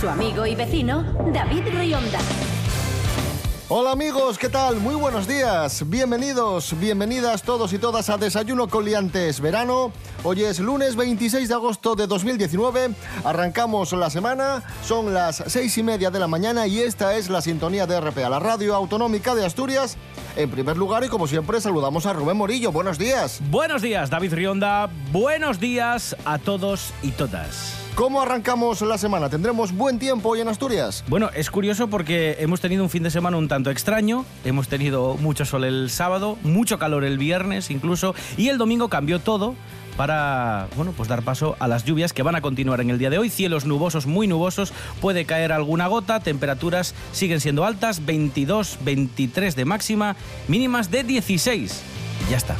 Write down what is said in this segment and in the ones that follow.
Su amigo y vecino, David Rionda. Hola amigos, ¿qué tal? Muy buenos días. Bienvenidos, bienvenidas todos y todas a Desayuno con Liantes Verano. Hoy es lunes 26 de agosto de 2019. Arrancamos la semana, son las seis y media de la mañana y esta es la sintonía de RPA, la radio autonómica de Asturias. En primer lugar y como siempre saludamos a Rubén Morillo. Buenos días. Buenos días, David Rionda. Buenos días a todos y todas. ¿Cómo arrancamos la semana? ¿Tendremos buen tiempo hoy en Asturias? Bueno, es curioso porque hemos tenido un fin de semana un tanto extraño. Hemos tenido mucho sol el sábado, mucho calor el viernes incluso, y el domingo cambió todo para bueno, pues dar paso a las lluvias que van a continuar en el día de hoy. Cielos nubosos, muy nubosos, puede caer alguna gota, temperaturas siguen siendo altas, 22, 23 de máxima, mínimas de 16. Ya está.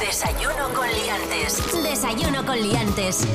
Desayuno con Liantes. Desayuno con Liantes.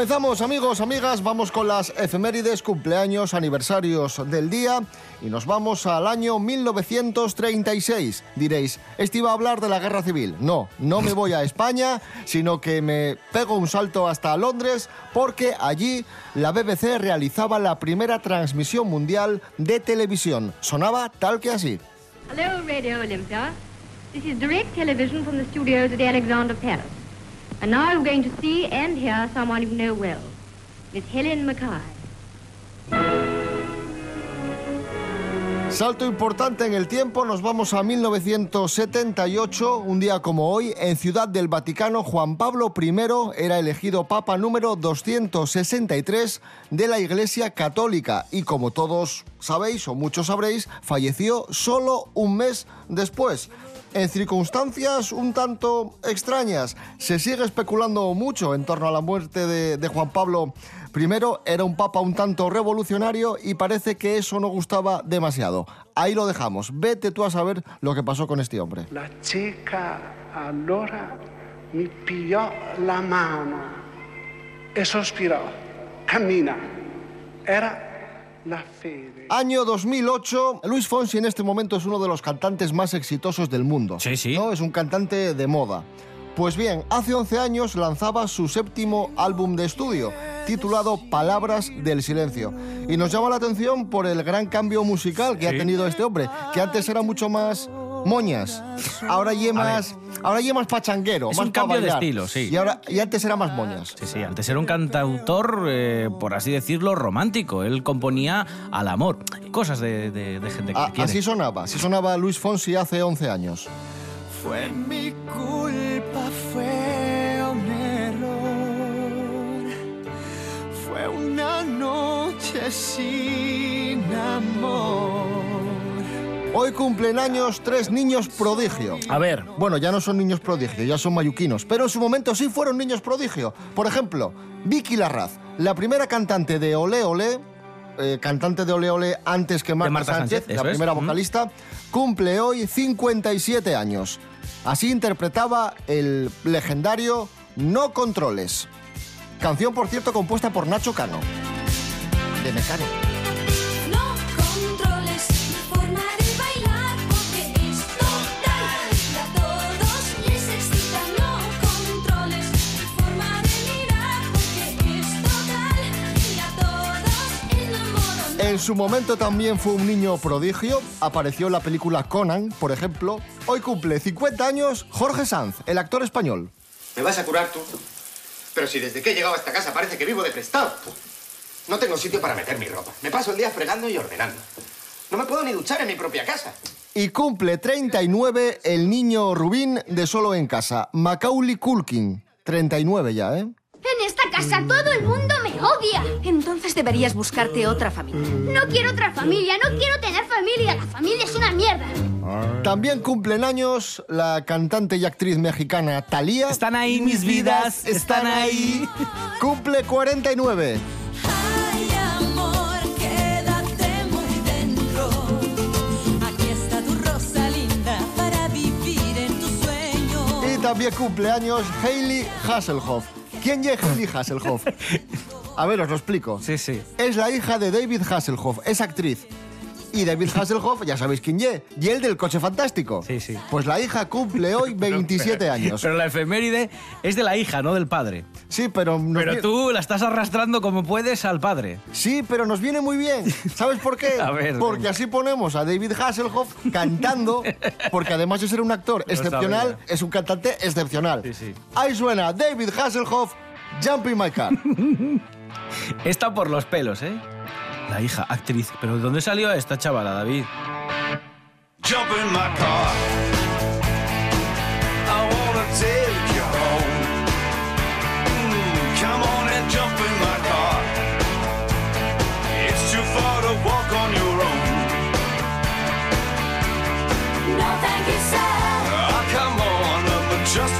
Comenzamos amigos, amigas, vamos con las efemérides, cumpleaños, aniversarios del día y nos vamos al año 1936. Diréis, ¿este iba a hablar de la guerra civil? No, no me voy a España, sino que me pego un salto hasta Londres porque allí la BBC realizaba la primera transmisión mundial de televisión. Sonaba tal que así. Hello, Radio Olympia. This is direct television from the studios at the Alexander Palace. And now we're going to see and hear someone you know well, Miss Helen Mackay. Salto importante en el tiempo, nos vamos a 1978, un día como hoy, en Ciudad del Vaticano, Juan Pablo I era elegido Papa número 263 de la Iglesia Católica y como todos sabéis o muchos sabréis, falleció solo un mes después. En circunstancias un tanto extrañas, se sigue especulando mucho en torno a la muerte de, Juan Pablo I. Era un papa un tanto revolucionario y parece que eso no gustaba demasiado. Ahí lo dejamos. Vete tú a saber lo que pasó con este hombre. La chica allora mi pilló la mano e sospirò. Cammina. Era la fede. Año 2008, Luis Fonsi en este momento es uno de los cantantes más exitosos del mundo. Sí, sí. ¿no? Es un cantante de moda. Pues bien, hace 11 años lanzaba su séptimo álbum de estudio, titulado Palabras del Silencio. Y nos llama la atención por el gran cambio musical que ha tenido este hombre, que antes era mucho más moñas. Ahora ya más, ahora ya más pachanguero, Es más un cambio de bailar. estilo, sí. Y ahora y antes era más moñas. Sí, sí, antes era un cantautor, eh, por así decirlo, romántico. Él componía al amor. Cosas de, de- de gente que A- te quiere. así sonaba, así sonaba Luis Fonsi hace 11 años. Fue mi culpa, fue un error. Fue una noche sin amor. Hoy cumplen años tres niños prodigio. A ver, Bueno, ya no son niños prodigio, ya son mayuquinos, pero en su momento sí fueron niños prodigio. Por ejemplo, Vicky Larraz, la primera cantante de Olé Olé, eh, cantante de Olé Olé antes que Marta, Marta Sánchez, Sánchez, la es. primera vocalista, cumple hoy 57 años. Así interpretaba el legendario No Controles. Canción, por cierto, compuesta por Nacho Cano. De Mecano. En su momento también fue un niño prodigio. Apareció en la película Conan, por ejemplo. Hoy cumple 50 años Jorge Sanz, el actor español. ¿Me vas a curar tú? Pero si desde que he llegado a esta casa parece que vivo de prestado. No tengo sitio para meter mi ropa. Me paso el día fregando y ordenando. No me puedo ni duchar en mi propia casa. Y cumple 39 el niño Rubín de Solo en Casa, Macaulay Culkin. 39 ya, ¿eh? Esta casa todo el mundo me odia. Entonces deberías buscarte otra familia. No quiero otra familia, no quiero tener familia. La familia es una mierda. También cumplen años la cantante y actriz mexicana Thalía. Están ahí mis vidas, están ahí. Cumple 49. Ay, amor, quédate muy dentro. Aquí está tu rosa linda para vivir en tus sueños. Y también cumple años Hailey Hasselhoff. ¿Quién es Hailey Hasselhoff? A ver, os lo explico. Sí, sí. Es la hija de David Hasselhoff, es actriz. Y David Hasselhoff, ya sabéis quién es, y el del coche fantástico. Sí, sí. Pues la hija cumple hoy 27 años. Pero la efeméride es de la hija, no del padre. Sí, pero... nos Pero tú la estás arrastrando como puedes al padre. Sí, pero nos viene muy bien. ¿Sabes por qué? A ver, porque venga. así ponemos a David Hasselhoff cantando, porque además de ser un actor Lo excepcional, sabía. es un cantante excepcional. Sí, sí. Ahí suena David Hasselhoff, Jump in My Car. Está por los pelos, ¿eh? La hija, actriz. ¿Pero de dónde salió esta chavala, David? Jump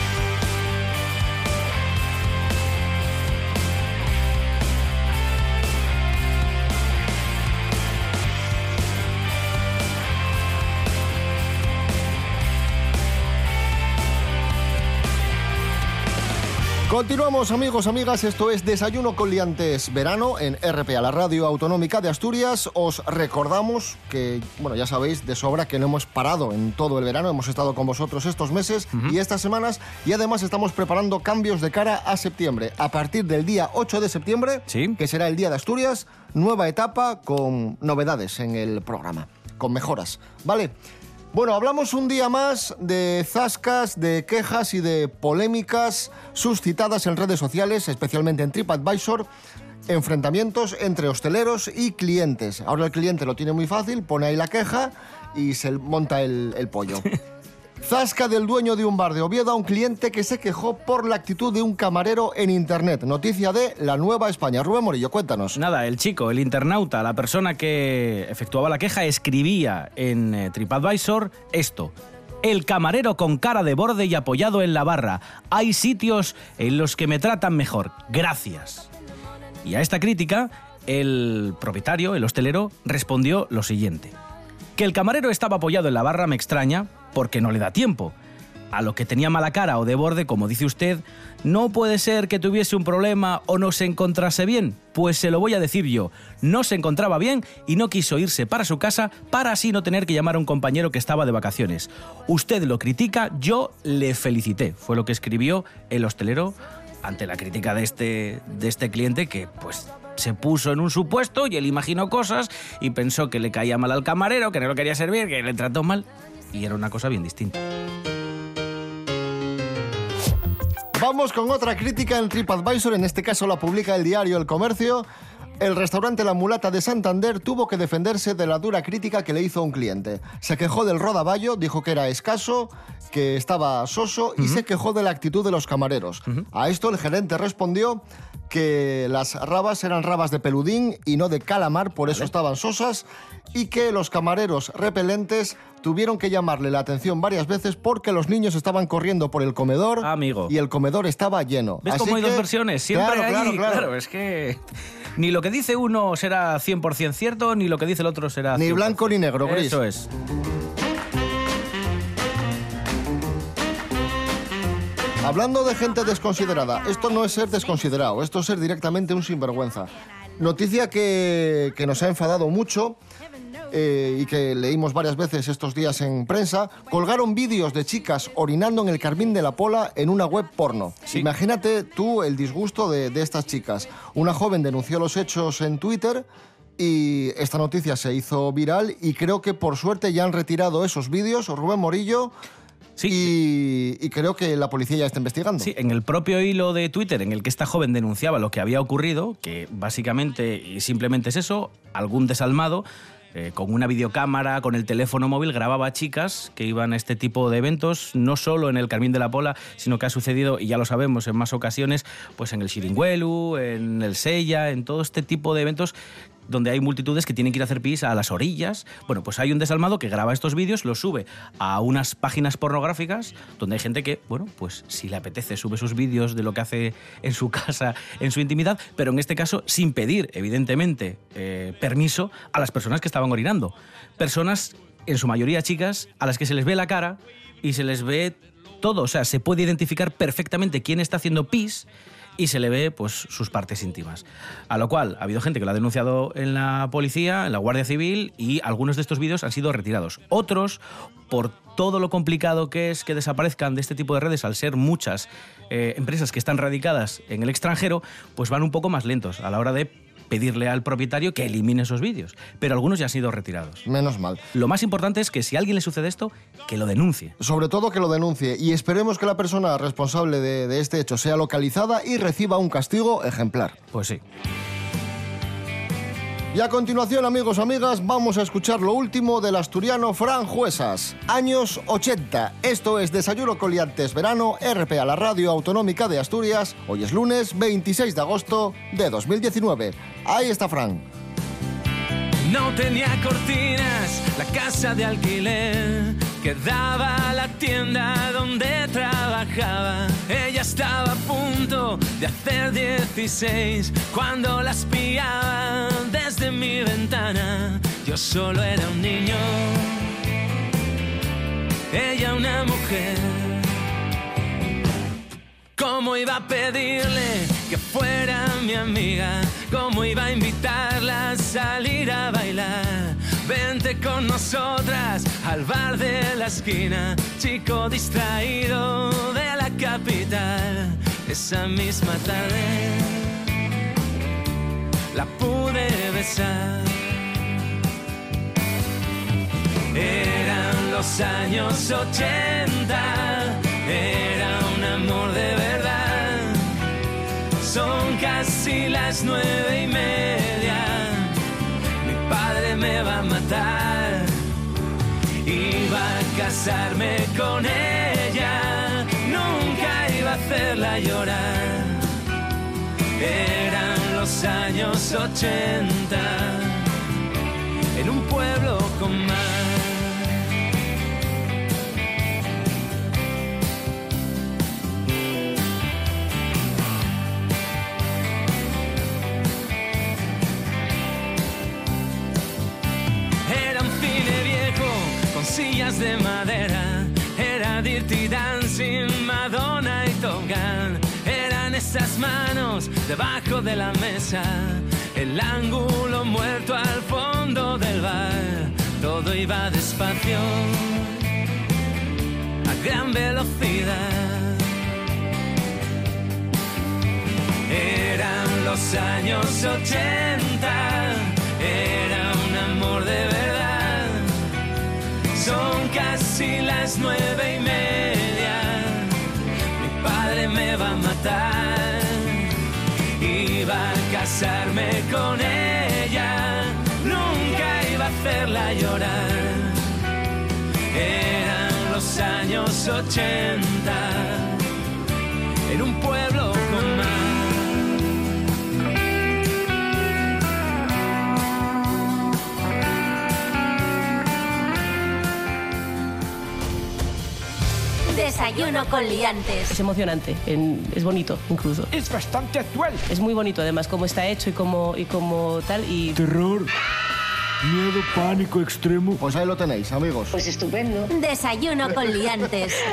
Continuamos amigos, amigas, esto es Desayuno con Liantes Verano en RPA, la radio autonómica de Asturias. Os recordamos que, bueno, ya sabéis de sobra que no hemos parado en todo el verano, hemos estado con vosotros estos meses y estas semanas y además estamos preparando cambios de cara a septiembre. A partir del día 8 de septiembre, que será el Día de Asturias, nueva etapa con novedades en el programa, con mejoras, ¿vale? Bueno, hablamos un día más de zascas, de quejas y de polémicas suscitadas en redes sociales, especialmente en TripAdvisor, enfrentamientos entre hosteleros y clientes. Ahora el cliente lo tiene muy fácil, pone ahí la queja y se monta el, pollo. Zasca del dueño de un bar de Oviedo a un cliente que se quejó por la actitud de un camarero en Internet. Noticia de La Nueva España. Rubén Morillo, cuéntanos. Nada, el chico, el internauta, la persona que efectuaba la queja, escribía en eh, TripAdvisor esto. El camarero con cara de borde y apoyado en la barra. Hay sitios en los que me tratan mejor. Gracias. Y a esta crítica, el propietario, el hostelero, respondió lo siguiente. Que el camarero estaba apoyado en la barra me extraña porque no le da tiempo. a lo que tenía mala cara o de borde, como dice usted, no puede ser que tuviese un problema o no se encontrase bien. Pues se lo voy a decir yo, no se encontraba bien y no quiso irse para su casa para así no tener que llamar a un compañero que estaba de vacaciones. Usted lo critica, yo le felicité, fue lo que escribió el hostelero ante la crítica de este, de este cliente que pues se puso en un supuesto y él imaginó cosas y pensó que le caía mal al camarero, que no lo quería servir, que le trató mal y era una cosa bien distinta. Vamos con otra crítica en TripAdvisor, en este caso la publica el diario El Comercio. El restaurante La Mulata de Santander tuvo que defenderse de la dura crítica que le hizo un cliente. Se quejó del rodaballo, dijo que era escaso, que estaba soso y se quejó de la actitud de los camareros. A esto el gerente respondió que las rabas eran rabas de peludín y no de calamar, por eso estaban sosas, y que los camareros repelentes tuvieron que llamarle la atención varias veces porque los niños estaban corriendo por el comedor Amigo. y el comedor estaba lleno. ¿Ves Así cómo hay dos que- versiones? Siempre Claro, hay... claro, claro. claro, es que... Ni lo que dice uno será 100% cierto, ni lo que dice el otro será Ni 100%. blanco ni negro, gris. Eso es. Hablando de gente desconsiderada, esto no es ser desconsiderado, esto es ser directamente un sinvergüenza. Noticia que, que nos ha enfadado mucho eh, y que leímos varias veces estos días en prensa, colgaron vídeos de chicas orinando en el Carmín de la Pola en una web porno. Imagínate tú el disgusto de, de estas chicas. Una joven denunció los hechos en Twitter y esta noticia se hizo viral y creo que por suerte ya han retirado esos vídeos, Rubén Morillo, y, y creo que la policía ya está investigando. Sí, en el propio hilo de Twitter en el que esta joven denunciaba lo que había ocurrido, que básicamente y simplemente es eso, algún desalmado eh, con una videocámara, con el teléfono móvil, grababa a chicas que iban a este tipo de eventos, no solo en el Carmín de la Pola, sino que ha sucedido, y ya lo sabemos en más ocasiones, pues en el Xiringuelu, en el Sella, en todo este tipo de eventos donde hay multitudes que tienen que ir a hacer pis a las orillas. Bueno, pues hay un desalmado que graba estos vídeos, los sube a unas páginas pornográficas donde hay gente que, bueno, pues si le apetece, sube sus vídeos de lo que hace en su casa, en su intimidad, pero en este caso sin pedir, evidentemente, eh, permiso a las personas que estaban orinando. Personas, en su mayoría chicas, a las que se les ve la cara y se les ve todo, o sea, se puede identificar perfectamente quién está haciendo pis y se le ve pues sus partes íntimas. A lo cual ha habido gente que lo ha denunciado en la policía, en la Guardia Civil y algunos de estos vídeos han sido retirados. Otros, por todo lo complicado que es que desaparezcan de este tipo de redes al ser muchas eh, empresas que están radicadas en el extranjero, pues van un poco más lentos a la hora de pedirle al propietario que elimine esos vídeos. Pero algunos ya han sido retirados. Menos mal. Lo más importante es que si a alguien le sucede esto, que lo denuncie. Sobre todo que lo denuncie y esperemos que la persona responsable de, de este hecho sea localizada y reciba un castigo ejemplar. Pues sí. Y a continuación, amigos, amigas, vamos a escuchar lo último del asturiano Fran Juesas. Años 80. Esto es Desayuno Coliantes Verano, RPA, la radio autonómica de Asturias. Hoy es lunes 26 de agosto de 2019. Ahí está Fran. No tenía cortinas, la casa de alquiler que daba a la tienda donde trabajaba. Ella estaba a punto de hacer 16 cuando las pillaba desde mi ventana. Yo solo era un niño, ella una mujer. ¿Cómo iba a pedirle que fuera mi amiga? ¿Cómo iba a invitarla a salir a bailar? Vente con nosotras al bar de la esquina, chico distraído de la capital. Esa misma tarde la pude besar. Eran los años 80, era un amor de verdad. Son casi las nueve y media, mi padre me va a matar. Iba a casarme con ella, llorar. Eran los años 80, en un pueblo con mar. Era un cine viejo con sillas de madera. Era Dirty Dancing, Madonna y Top. Esas manos debajo de la mesa, el ángulo muerto al fondo del bar. Todo iba despacio, a gran velocidad. Eran los años 80, era un amor de verdad. Son casi las nueve y media, con ella, nunca iba a hacerla llorar. Eran los años 80, en un pueblo Desayuno con liantes. Es emocionante, en- es bonito incluso. Es bastante actual. Es muy bonito además cómo está hecho y cómo, y cómo tal y... Terror, miedo, pánico extremo. Pues ahí lo tenéis, amigos. Pues estupendo. Desayuno con liantes.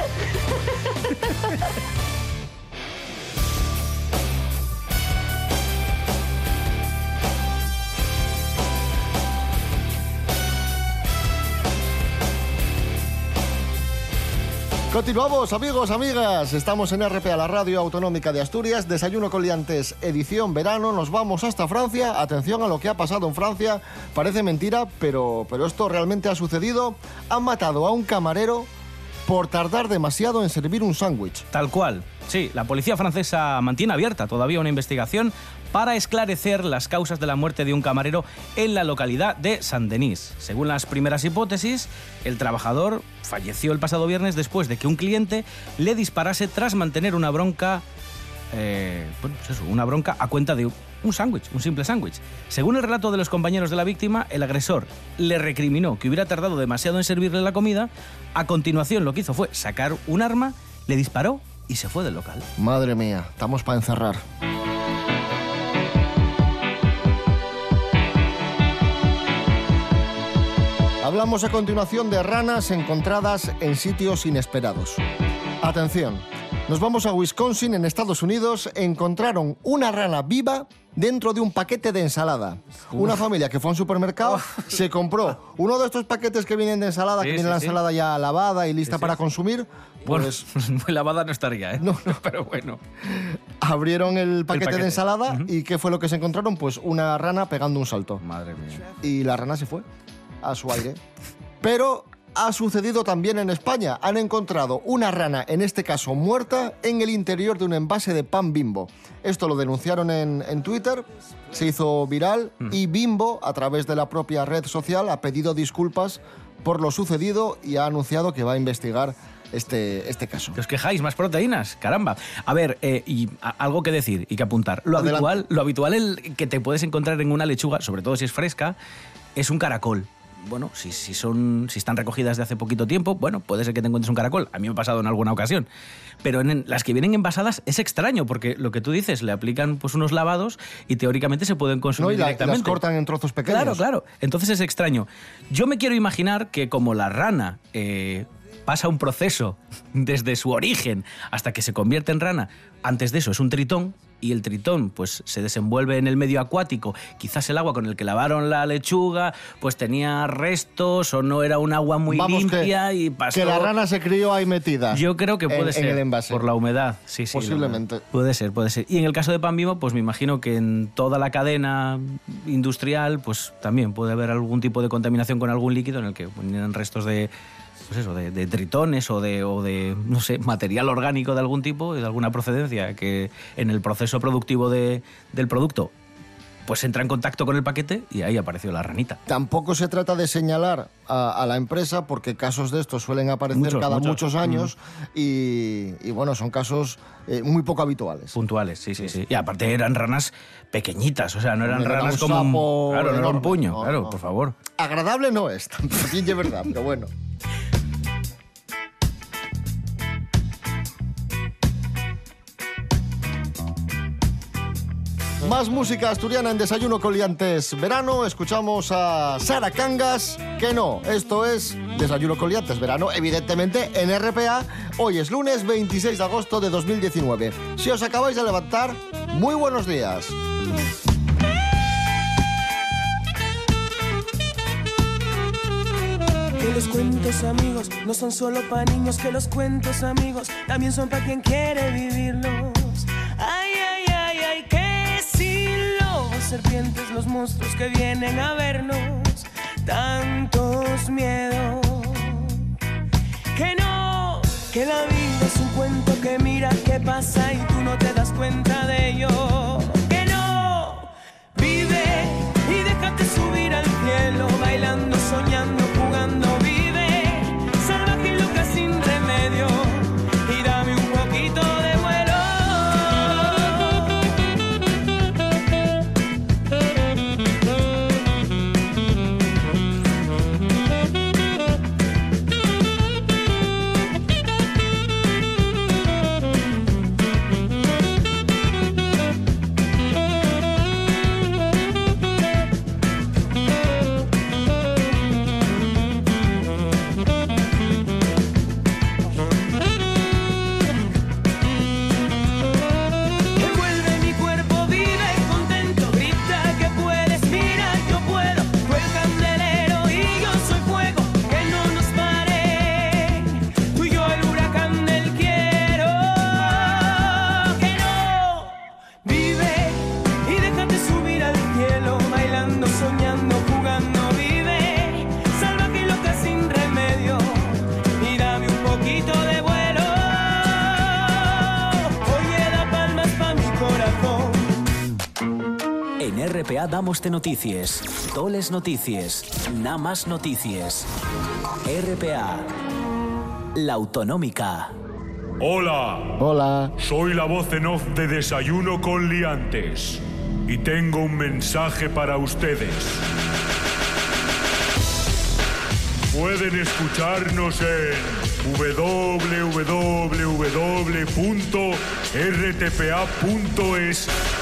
Continuamos, amigos, amigas. Estamos en RPA, la radio autonómica de Asturias. Desayuno con liantes, edición verano. Nos vamos hasta Francia. Atención a lo que ha pasado en Francia. Parece mentira, pero, pero esto realmente ha sucedido. Han matado a un camarero por tardar demasiado en servir un sándwich. Tal cual. Sí, la policía francesa mantiene abierta todavía una investigación para esclarecer las causas de la muerte de un camarero en la localidad de Saint-Denis. Según las primeras hipótesis, el trabajador falleció el pasado viernes después de que un cliente le disparase tras mantener una bronca eh, pues eso, una bronca a cuenta de un sándwich, un simple sándwich. Según el relato de los compañeros de la víctima, el agresor le recriminó que hubiera tardado demasiado en servirle la comida. A continuación, lo que hizo fue sacar un arma, le disparó y se fue del local. Madre mía, estamos para encerrar. Hablamos a continuación de ranas encontradas en sitios inesperados. Atención, nos vamos a Wisconsin, en Estados Unidos. Encontraron una rana viva dentro de un paquete de ensalada. Una familia que fue a un supermercado, se compró uno de estos paquetes que vienen de ensalada, Sí, que viene sí, la sí. ensalada ya lavada y lista para consumir. Bueno, Pues muy lavada no estaría, ¿eh? Pero bueno. abrieron el paquete, paquete. de ensalada y ¿qué fue lo que se encontraron? Pues una rana pegando un salto. Madre mía. Y la rana se fue a su aire. Pero ha sucedido también en España. Han encontrado una rana, en este caso muerta, en el interior de un envase de pan bimbo. Esto lo denunciaron en, en Twitter, se hizo viral y Bimbo, a través de la propia red social, ha pedido disculpas por lo sucedido y ha anunciado que va a investigar este, este caso. Os quejáis, más proteínas, caramba. A ver, eh, y a- algo que decir y que apuntar. Lo Adelante. habitual, lo habitual el que te puedes encontrar en una lechuga, sobre todo si es fresca, es un caracol. Bueno, si, si, son, si están recogidas de hace poquito tiempo, bueno, puede ser que te encuentres un caracol. A mí me ha pasado en alguna ocasión. Pero en, las que vienen envasadas es extraño, porque lo que tú dices, le aplican pues unos lavados y teóricamente se pueden consumir No, y, la- y directamente. las cortan en trozos pequeños. Claro, claro. Entonces es extraño. Yo me quiero imaginar que como la rana eh, pasa un proceso desde su origen hasta que se convierte en rana, antes de eso es un tritón y el tritón pues se desenvuelve en el medio acuático, quizás el agua con el que lavaron la lechuga pues tenía restos o no era un agua muy Vamos, que- limpia y pasó Que la rana se crió ahí metida. yo creo que en- puede en ser el envase. por la humedad, sí, sí. Posiblemente. Puede ser, puede ser. Y en el caso de pan vivo, pues me imagino que en toda la cadena industrial, pues también puede haber algún tipo de contaminación con algún líquido en el que ponían restos de pues eso, de, de tritones o de, o de, no sé, material orgánico de algún tipo, de alguna procedencia, que en el proceso productivo de- del producto, pues entra en contacto con el paquete y ahí apareció la ranita. Tampoco se trata de señalar a, a la empresa porque casos de estos suelen aparecer Muchos, cada muchos. muchos años y, y, bueno, son casos eh, muy poco habituales. Puntuales, sí, sí, sí. Y aparte eran ranas pequeñitas, o sea, no eran era ranas un como... un- claro, no era un puño, No, claro, no. por favor. Agradable no es, también es verdad, pero bueno. Más música asturiana en Desayuno Coliantes Verano. Escuchamos a Sara Cangas. Que no, esto es Desayuno Coliantes Verano, evidentemente en RPA. Hoy es lunes 26 de agosto de 2019. Si os acabáis de levantar, muy buenos días. Que los cuentos amigos no son solo para niños, que los cuentos amigos también son para quien quiere vivirlos. Serpientes, los monstruos que vienen a vernos, tantos miedos. Que no, que la vida es un cuento que mira qué pasa y tú no te das cuenta de ello. Que no, vive y déjate subir al cielo, bailando, soñando, En RPA damos de noticias, toles noticias, nada más noticias. RPA, la autonómica. Hola. Hola. Soy la voz en off de Desayuno con Liantes. Y tengo un mensaje para ustedes. Pueden escucharnos en www.rtpa.es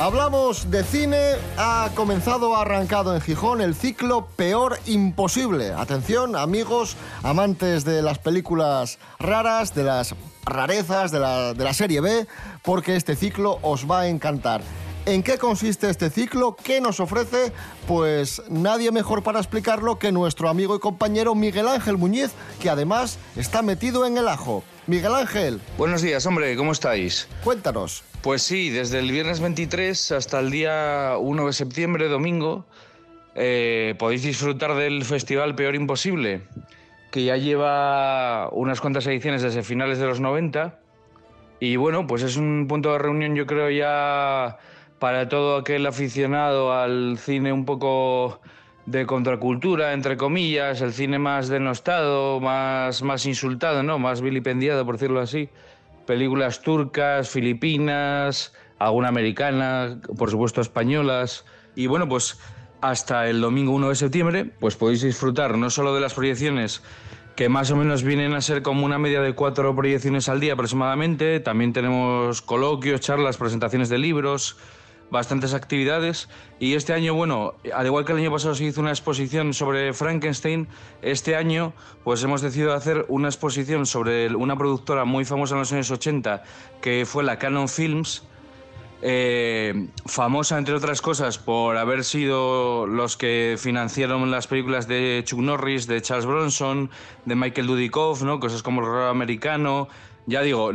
Hablamos de cine, ha comenzado, ha arrancado en Gijón el ciclo Peor Imposible. Atención, amigos, amantes de las películas raras, de las rarezas, de la, de la serie B, porque este ciclo os va a encantar. ¿En qué consiste este ciclo? ¿Qué nos ofrece? Pues nadie mejor para explicarlo que nuestro amigo y compañero Miguel Ángel Muñiz, que además está metido en el ajo. Miguel Ángel, Buenos días, hombre, ¿cómo estáis? cuéntanos. Pues sí, desde el viernes 23 hasta el día 1 de septiembre, domingo, eh, podéis disfrutar del Festival Peor Imposible, que ya lleva unas cuantas ediciones desde finales de los 90. Y bueno, pues es un punto de reunión, yo creo, ya para todo aquel aficionado al cine un poco de contracultura, entre comillas, el cine más denostado, más, más insultado, ¿no? Más vilipendiado, por decirlo así. Películas turcas, filipinas, alguna americana, por supuesto españolas. Y bueno, pues hasta el domingo 1 de septiembre, pues podéis disfrutar no solo de las proyecciones que más o menos vienen a ser como una media de cuatro proyecciones al día aproximadamente. También tenemos coloquios, charlas, presentaciones de libros, bastantes actividades. Y este año, bueno, al igual que el año pasado se hizo una exposición sobre Frankenstein, este año pues hemos decidido hacer una exposición sobre una productora muy famosa en los años 80, que fue la Canon Films, eh, famosa entre otras cosas por haber sido los que financiaron las películas de Chuck Norris, de Charles Bronson, de Michael Dudikoff, ¿no? cosas como el horror americano. Ya digo,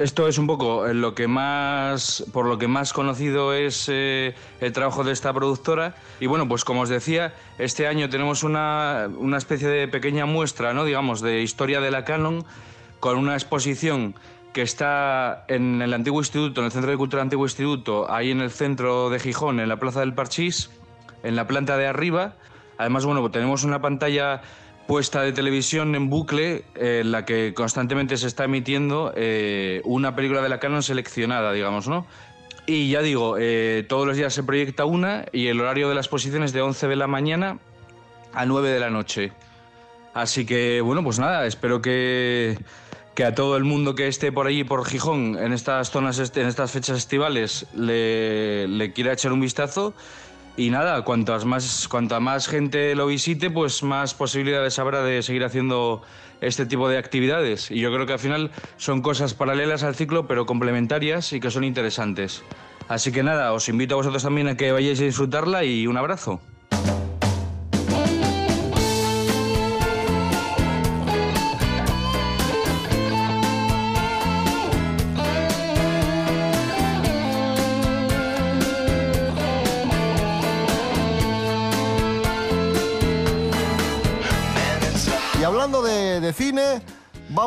esto es un poco en lo que más, por lo que más conocido es eh, el trabajo de esta productora. Y bueno, pues como os decía, este año tenemos una, una especie de pequeña muestra, ¿no? digamos, de historia de la Canon, con una exposición que está en el antiguo instituto, en el Centro de Cultura Antiguo Instituto, ahí en el centro de Gijón, en la Plaza del Parchís, en la planta de arriba. Además, bueno, pues tenemos una pantalla puesta de televisión en bucle eh, en la que constantemente se está emitiendo eh, una película de la Canon seleccionada, digamos, ¿no? Y ya digo, eh, todos los días se proyecta una y el horario de la exposición es de 11 de la mañana a 9 de la noche. Así que, bueno, pues nada, espero que, que a todo el mundo que esté por allí, por Gijón, en estas zonas, en estas fechas estivales, le, le quiera echar un vistazo. Y nada, cuantas más, cuanta más gente lo visite, pues más posibilidades habrá de seguir haciendo este tipo de actividades. Y yo creo que al final son cosas paralelas al ciclo, pero complementarias y que son interesantes. Así que nada, os invito a vosotros también a que vayáis a disfrutarla y un abrazo.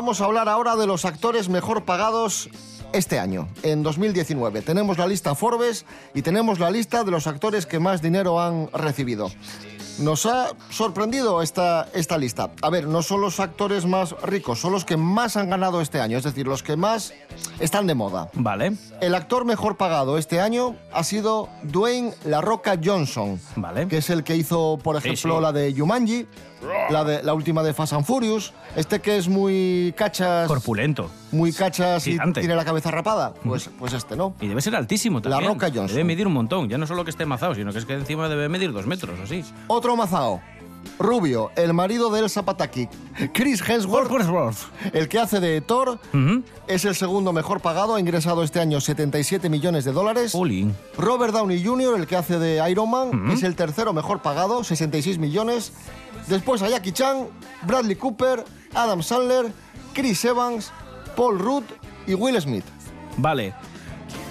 Vamos a hablar ahora de los actores mejor pagados este año, en 2019. Tenemos la lista Forbes y tenemos la lista de los actores que más dinero han recibido. Nos ha sorprendido esta, esta lista. A ver, no son los actores más ricos, son los que más han ganado este año, es decir, los que más están de moda. Vale. El actor mejor pagado este año ha sido Dwayne La Roca Johnson, Vale. que es el que hizo, por Sí, ejemplo, sí. la de Jumanji, la, de, la última de Fast and Furious, este que es muy cachas, Corpulento. muy cachas y tiene la cabeza rapada, pues, pues este, ¿no? Y debe ser altísimo La también. Roca Johnson. Debe medir un montón. Ya no solo que esté mazado, sino que es que encima debe medir dos metros o así. Otro mazao. Rubio, el marido de Elsa Pataki. Chris Hemsworth, el que hace de Thor, es el segundo mejor pagado, ha ingresado este año 77 millones de dólares. Robert Downey Jr., el que hace de Iron Man, es el tercero mejor pagado, 66 millones. Después a Jackie Chan, Bradley Cooper, Adam Sandler, Chris Evans, Paul Rudd y Will Smith. Vale.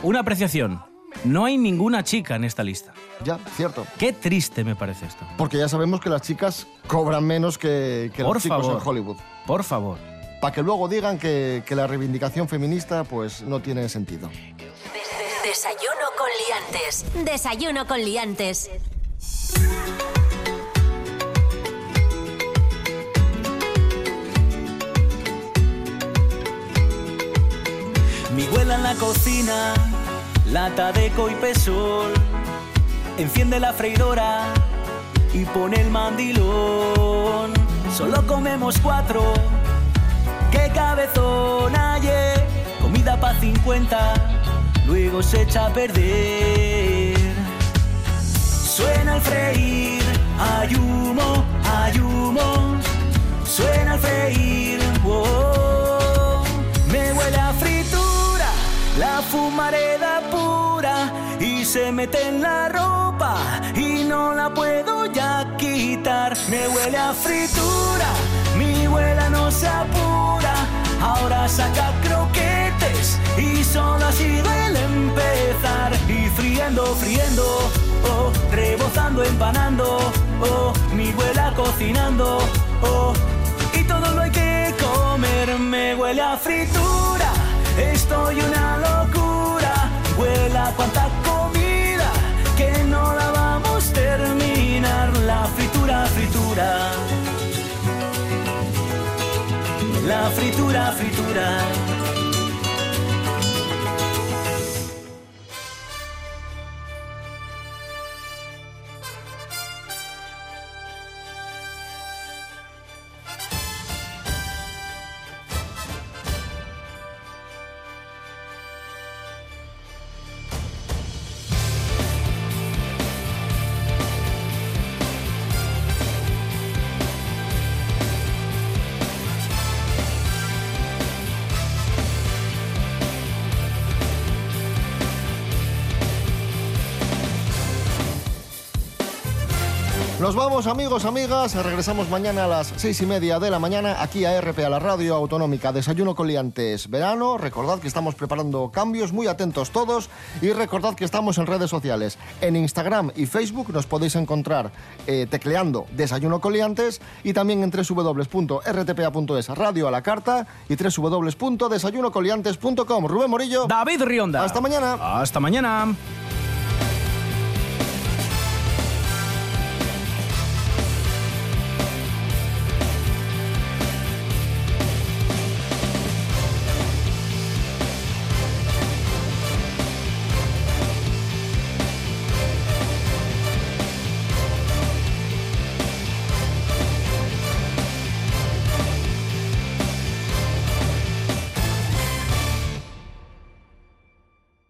Una apreciación. No hay ninguna chica en esta lista. Ya, cierto. Qué triste me parece esto. Porque ya sabemos que las chicas cobran menos que, que Por los chicos favor. en Hollywood. Por favor. Para que luego digan que, que la reivindicación feminista pues no tiene sentido. Desayuno con liantes. Desayuno con liantes. Mi abuela en la cocina, lata de coipesol, enciende la freidora y pone el mandilón. Solo comemos cuatro, qué cabezón ayer, comida pa' 50, luego se echa a perder. Suena el freír, hay humo, hay humo, suena el freír, wow. me huele a fritura, la fumareda pura y se mete en la ropa y no la puedo ya quitar. Me huele a fritura, mi abuela no se apura, ahora saca croquetes y solo ha sido el empezar. Y friendo, friendo, oh, rebozando, empanando, oh, mi abuela cocinando, fritura, fritura. Nos vamos, amigos, amigas. Regresamos mañana a las seis y media de la mañana aquí a RP, a la radio autonómica. Desayuno con liantes verano. Recordad que estamos preparando cambios, muy atentos todos. Y recordad que estamos en redes sociales. En Instagram y Facebook nos podéis encontrar eh, tecleando Desayuno con liantes y también en www.rtpa.es, radio a la carta y www.desayunocoliantes.com. Rubén Morillo. David Rionda. Hasta mañana. Hasta mañana.